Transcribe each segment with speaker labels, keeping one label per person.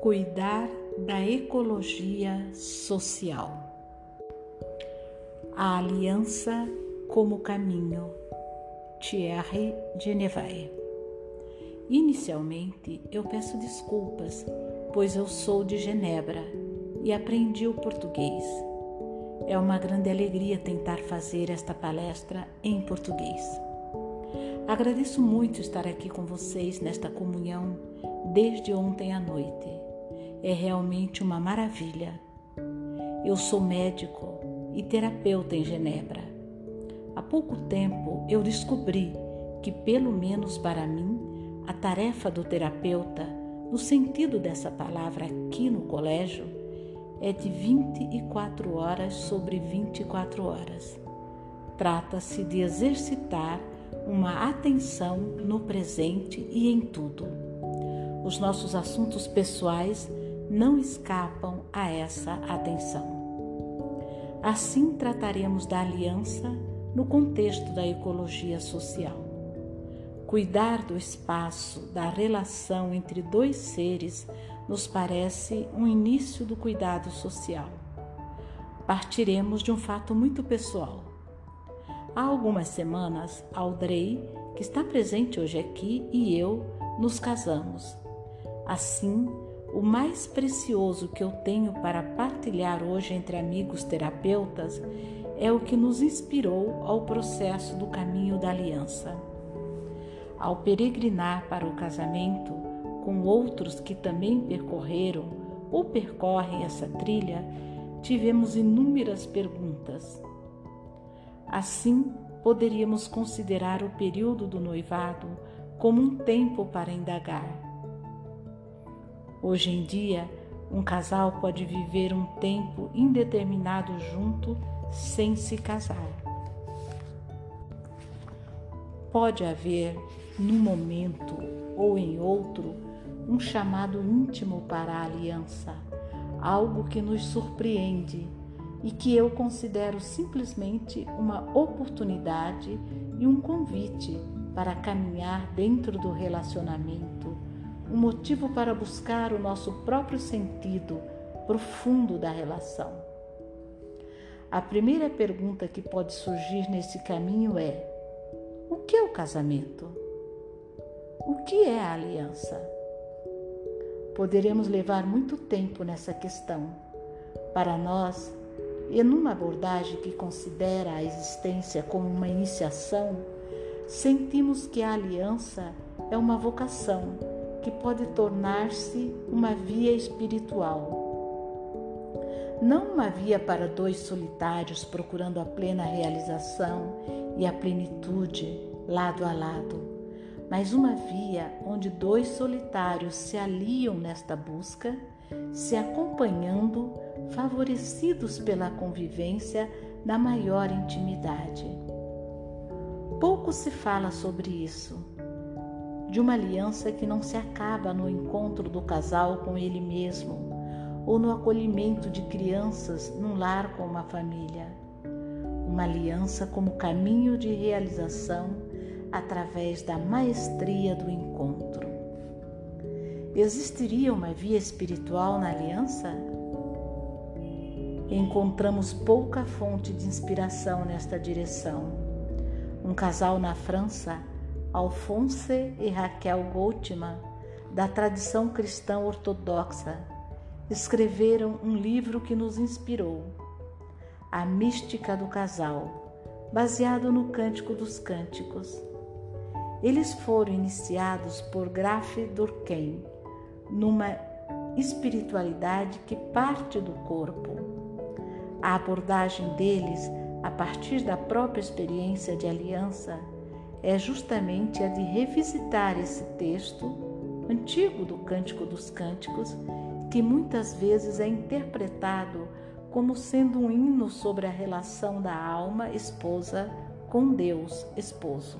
Speaker 1: Cuidar da ecologia social. A aliança como caminho. Thierry Genevae. Inicialmente, eu peço desculpas, pois eu sou de Genebra e aprendi o português. É uma grande alegria tentar fazer esta palestra em português. Agradeço muito estar aqui com vocês nesta comunhão desde ontem à noite é realmente uma maravilha. Eu sou médico e terapeuta em Genebra. Há pouco tempo eu descobri que, pelo menos para mim, a tarefa do terapeuta, no sentido dessa palavra aqui no colégio, é de 24 horas sobre 24 horas. Trata-se de exercitar uma atenção no presente e em tudo. Os nossos assuntos pessoais não escapam a essa atenção. Assim trataremos da aliança no contexto da ecologia social. Cuidar do espaço, da relação entre dois seres, nos parece um início do cuidado social. Partiremos de um fato muito pessoal. Há algumas semanas, Audrey, que está presente hoje aqui, e eu nos casamos. Assim, o mais precioso que eu tenho para partilhar hoje entre amigos terapeutas é o que nos inspirou ao processo do caminho da aliança. Ao peregrinar para o casamento com outros que também percorreram ou percorrem essa trilha, tivemos inúmeras perguntas. Assim, poderíamos considerar o período do noivado como um tempo para indagar Hoje em dia, um casal pode viver um tempo indeterminado junto sem se casar. Pode haver, num momento ou em outro, um chamado íntimo para a aliança, algo que nos surpreende e que eu considero simplesmente uma oportunidade e um convite para caminhar dentro do relacionamento um motivo para buscar o nosso próprio sentido profundo da relação. A primeira pergunta que pode surgir nesse caminho é: o que é o casamento? O que é a aliança? Poderemos levar muito tempo nessa questão. Para nós, e numa abordagem que considera a existência como uma iniciação, sentimos que a aliança é uma vocação que pode tornar-se uma via espiritual. Não uma via para dois solitários procurando a plena realização e a plenitude lado a lado, mas uma via onde dois solitários se aliam nesta busca, se acompanhando, favorecidos pela convivência na maior intimidade. Pouco se fala sobre isso de uma aliança que não se acaba no encontro do casal com ele mesmo ou no acolhimento de crianças num lar com uma família. Uma aliança como caminho de realização através da maestria do encontro. Existiria uma via espiritual na aliança? Encontramos pouca fonte de inspiração nesta direção. Um casal na França Alphonse e Raquel Goldman, da tradição cristã ortodoxa, escreveram um livro que nos inspirou, A Mística do Casal, baseado no Cântico dos Cânticos. Eles foram iniciados por Graf Durkheim, numa espiritualidade que parte do corpo. A abordagem deles, a partir da própria experiência de aliança, é justamente a de revisitar esse texto antigo do Cântico dos Cânticos, que muitas vezes é interpretado como sendo um hino sobre a relação da alma esposa com Deus esposo.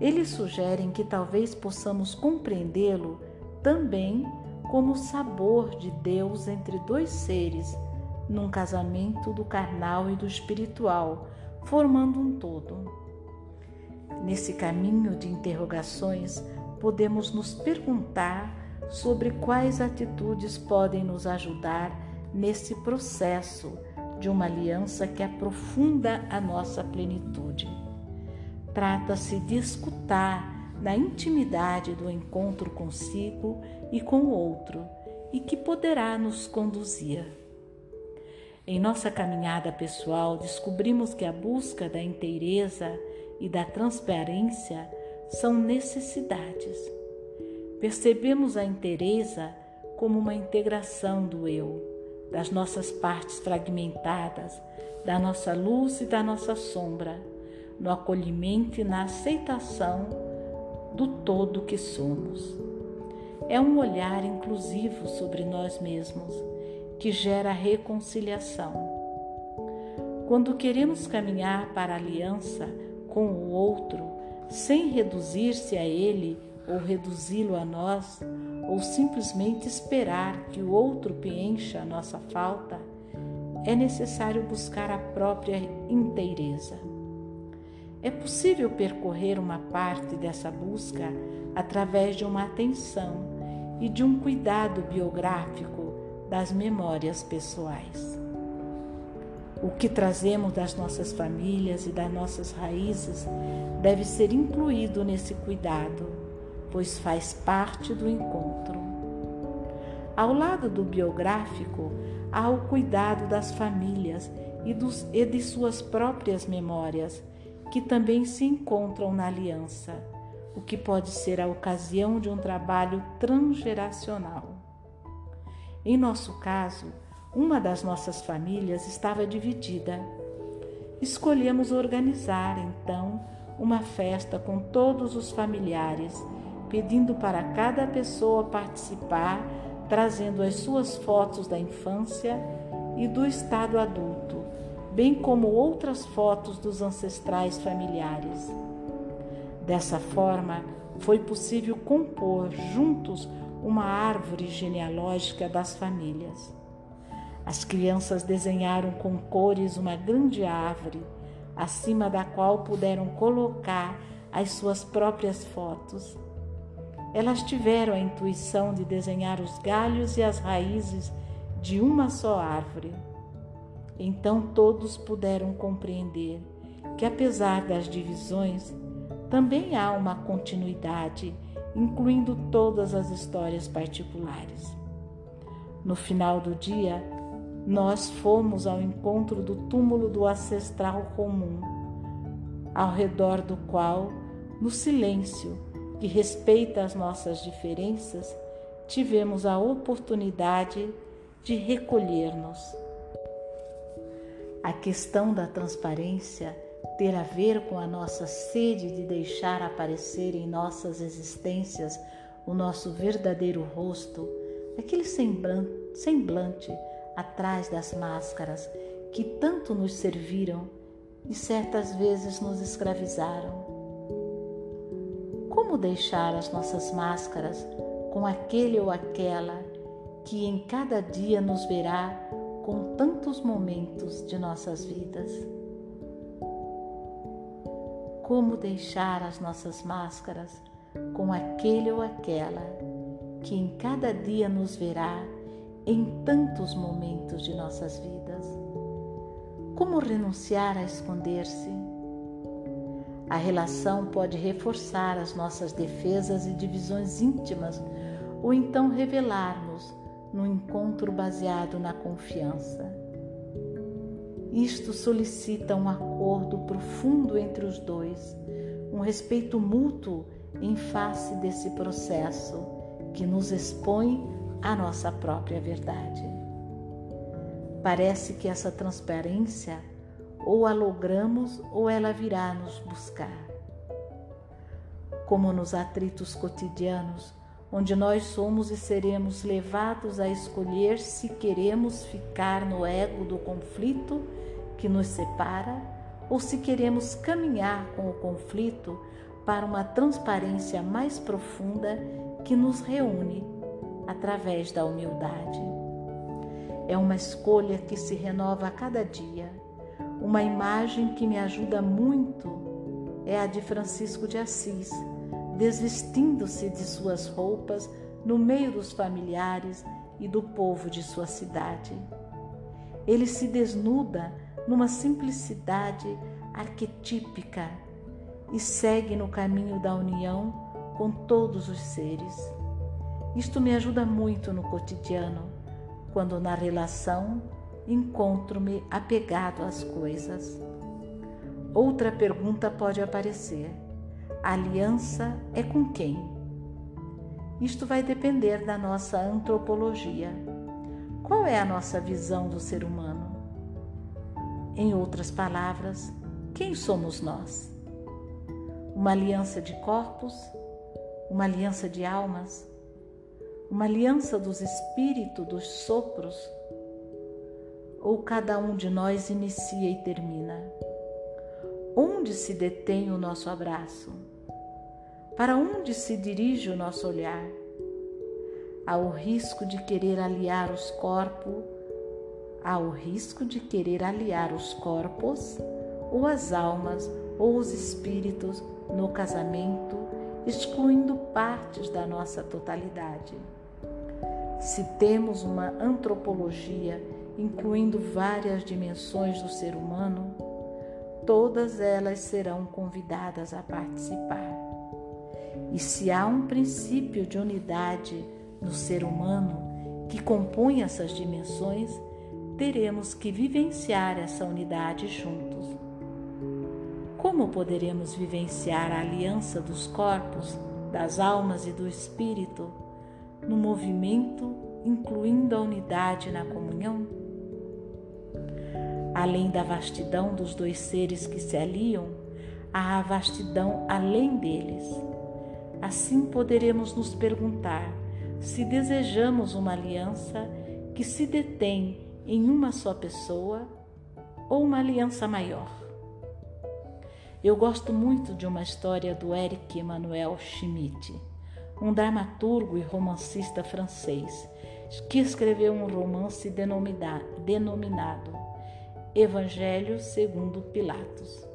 Speaker 1: Eles sugerem que talvez possamos compreendê-lo também como o sabor de Deus entre dois seres, num casamento do carnal e do espiritual, formando um todo. Nesse caminho de interrogações, podemos nos perguntar sobre quais atitudes podem nos ajudar nesse processo de uma aliança que aprofunda a nossa plenitude. Trata-se de escutar na intimidade do encontro consigo e com o outro e que poderá nos conduzir. Em nossa caminhada pessoal, descobrimos que a busca da inteireza e da transparência são necessidades. Percebemos a inteireza como uma integração do eu, das nossas partes fragmentadas, da nossa luz e da nossa sombra, no acolhimento e na aceitação do todo que somos. É um olhar inclusivo sobre nós mesmos que gera reconciliação. Quando queremos caminhar para a aliança com o outro, sem reduzir-se a ele ou reduzi-lo a nós, ou simplesmente esperar que o outro preencha a nossa falta, é necessário buscar a própria inteireza. É possível percorrer uma parte dessa busca através de uma atenção e de um cuidado biográfico das memórias pessoais. O que trazemos das nossas famílias e das nossas raízes deve ser incluído nesse cuidado, pois faz parte do encontro. Ao lado do biográfico, há o cuidado das famílias e, dos, e de suas próprias memórias, que também se encontram na aliança o que pode ser a ocasião de um trabalho transgeracional. Em nosso caso, uma das nossas famílias estava dividida. Escolhemos organizar, então, uma festa com todos os familiares, pedindo para cada pessoa participar, trazendo as suas fotos da infância e do estado adulto, bem como outras fotos dos ancestrais familiares. Dessa forma, foi possível compor juntos uma árvore genealógica das famílias. As crianças desenharam com cores uma grande árvore, acima da qual puderam colocar as suas próprias fotos. Elas tiveram a intuição de desenhar os galhos e as raízes de uma só árvore. Então todos puderam compreender que, apesar das divisões, também há uma continuidade, incluindo todas as histórias particulares. No final do dia, nós fomos ao encontro do túmulo do ancestral comum, ao redor do qual, no silêncio que respeita as nossas diferenças, tivemos a oportunidade de recolher-nos. A questão da transparência ter a ver com a nossa sede de deixar aparecer em nossas existências o nosso verdadeiro rosto, aquele semblante atrás das máscaras que tanto nos serviram e certas vezes nos escravizaram. Como deixar as nossas máscaras com aquele ou aquela que em cada dia nos verá com tantos momentos de nossas vidas? como deixar as nossas máscaras com aquele ou aquela que em cada dia nos verá em tantos momentos de nossas vidas. Como renunciar a esconder-se? A relação pode reforçar as nossas defesas e divisões íntimas ou então revelar-nos no encontro baseado na confiança. Isto solicita um acordo profundo entre os dois, um respeito mútuo em face desse processo que nos expõe à nossa própria verdade. Parece que essa transparência ou a logramos ou ela virá nos buscar. Como nos atritos cotidianos, onde nós somos e seremos levados a escolher se queremos ficar no ego do conflito que nos separa ou se queremos caminhar com o conflito para uma transparência mais profunda que nos reúne através da humildade. É uma escolha que se renova a cada dia. Uma imagem que me ajuda muito é a de Francisco de Assis, desvestindo-se de suas roupas no meio dos familiares e do povo de sua cidade. Ele se desnuda numa simplicidade arquetípica e segue no caminho da união com todos os seres. Isto me ajuda muito no cotidiano, quando na relação encontro-me apegado às coisas. Outra pergunta pode aparecer: a aliança é com quem? Isto vai depender da nossa antropologia. Qual é a nossa visão do ser humano? Em outras palavras, quem somos nós? Uma aliança de corpos? Uma aliança de almas? Uma aliança dos espíritos, dos sopros? Ou cada um de nós inicia e termina? Onde se detém o nosso abraço? Para onde se dirige o nosso olhar? Há o risco de querer aliar os corpos há o risco de querer aliar os corpos, ou as almas, ou os espíritos no casamento, excluindo partes da nossa totalidade. Se temos uma antropologia incluindo várias dimensões do ser humano, todas elas serão convidadas a participar. E se há um princípio de unidade no ser humano que compõe essas dimensões, teremos que vivenciar essa unidade juntos. Como poderemos vivenciar a aliança dos corpos, das almas e do espírito no movimento, incluindo a unidade na comunhão? Além da vastidão dos dois seres que se aliam, há a vastidão além deles. Assim poderemos nos perguntar se desejamos uma aliança que se detém em uma só pessoa ou uma aliança maior. Eu gosto muito de uma história do Eric Emmanuel Schmitt, um dramaturgo e romancista francês, que escreveu um romance denominado Evangelho segundo Pilatos.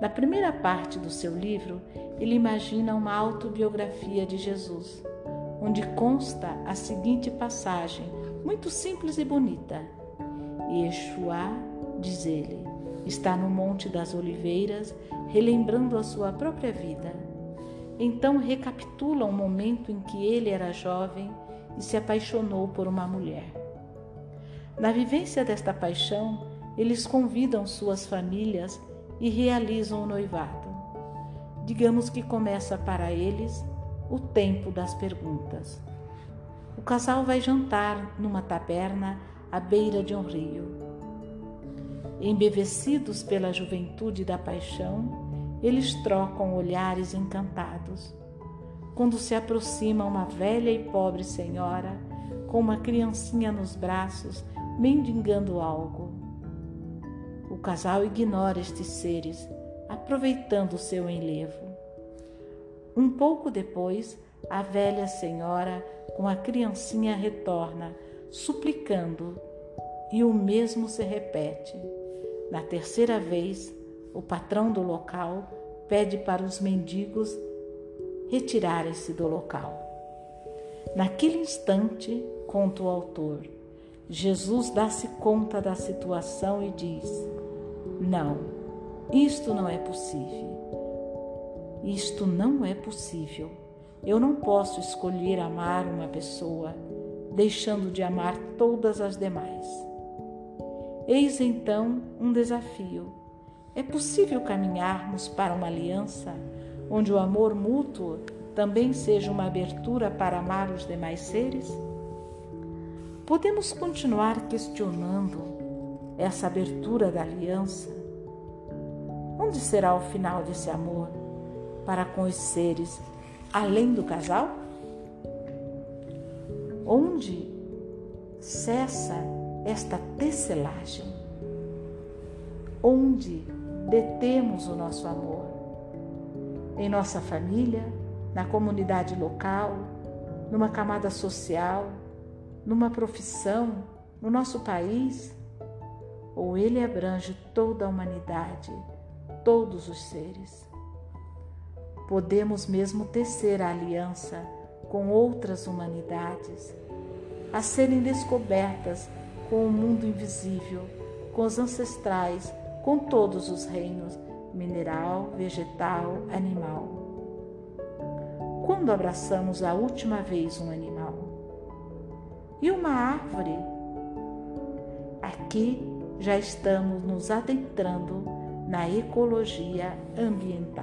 Speaker 1: Na primeira parte do seu livro, ele imagina uma autobiografia de Jesus, onde consta a seguinte passagem muito simples e bonita. Yeshua, diz ele, está no Monte das Oliveiras, relembrando a sua própria vida. Então recapitula um momento em que ele era jovem e se apaixonou por uma mulher. Na vivência desta paixão, eles convidam suas famílias e realizam o noivado. Digamos que começa para eles o tempo das perguntas. O casal vai jantar numa taberna à beira de um rio. Embevecidos pela juventude da paixão, eles trocam olhares encantados. Quando se aproxima uma velha e pobre senhora com uma criancinha nos braços, mendigando algo. O casal ignora estes seres, aproveitando seu enlevo. Um pouco depois, a velha senhora com a criancinha retorna, suplicando, e o mesmo se repete. Na terceira vez, o patrão do local pede para os mendigos retirarem-se do local. Naquele instante, conta o autor, Jesus dá-se conta da situação e diz: Não, isto não é possível. Isto não é possível. Eu não posso escolher amar uma pessoa deixando de amar todas as demais. Eis então um desafio. É possível caminharmos para uma aliança onde o amor mútuo também seja uma abertura para amar os demais seres? Podemos continuar questionando essa abertura da aliança? Onde será o final desse amor para com os seres além do casal? Onde cessa esta tecelagem? Onde detemos o nosso amor? Em nossa família, na comunidade local, numa camada social, numa profissão, no nosso país? Ou ele abrange toda a humanidade, todos os seres? Podemos mesmo tecer a aliança com outras humanidades, a serem descobertas com o mundo invisível, com os ancestrais, com todos os reinos mineral, vegetal, animal. Quando abraçamos a última vez um animal? E uma árvore? Aqui já estamos nos adentrando na ecologia ambiental.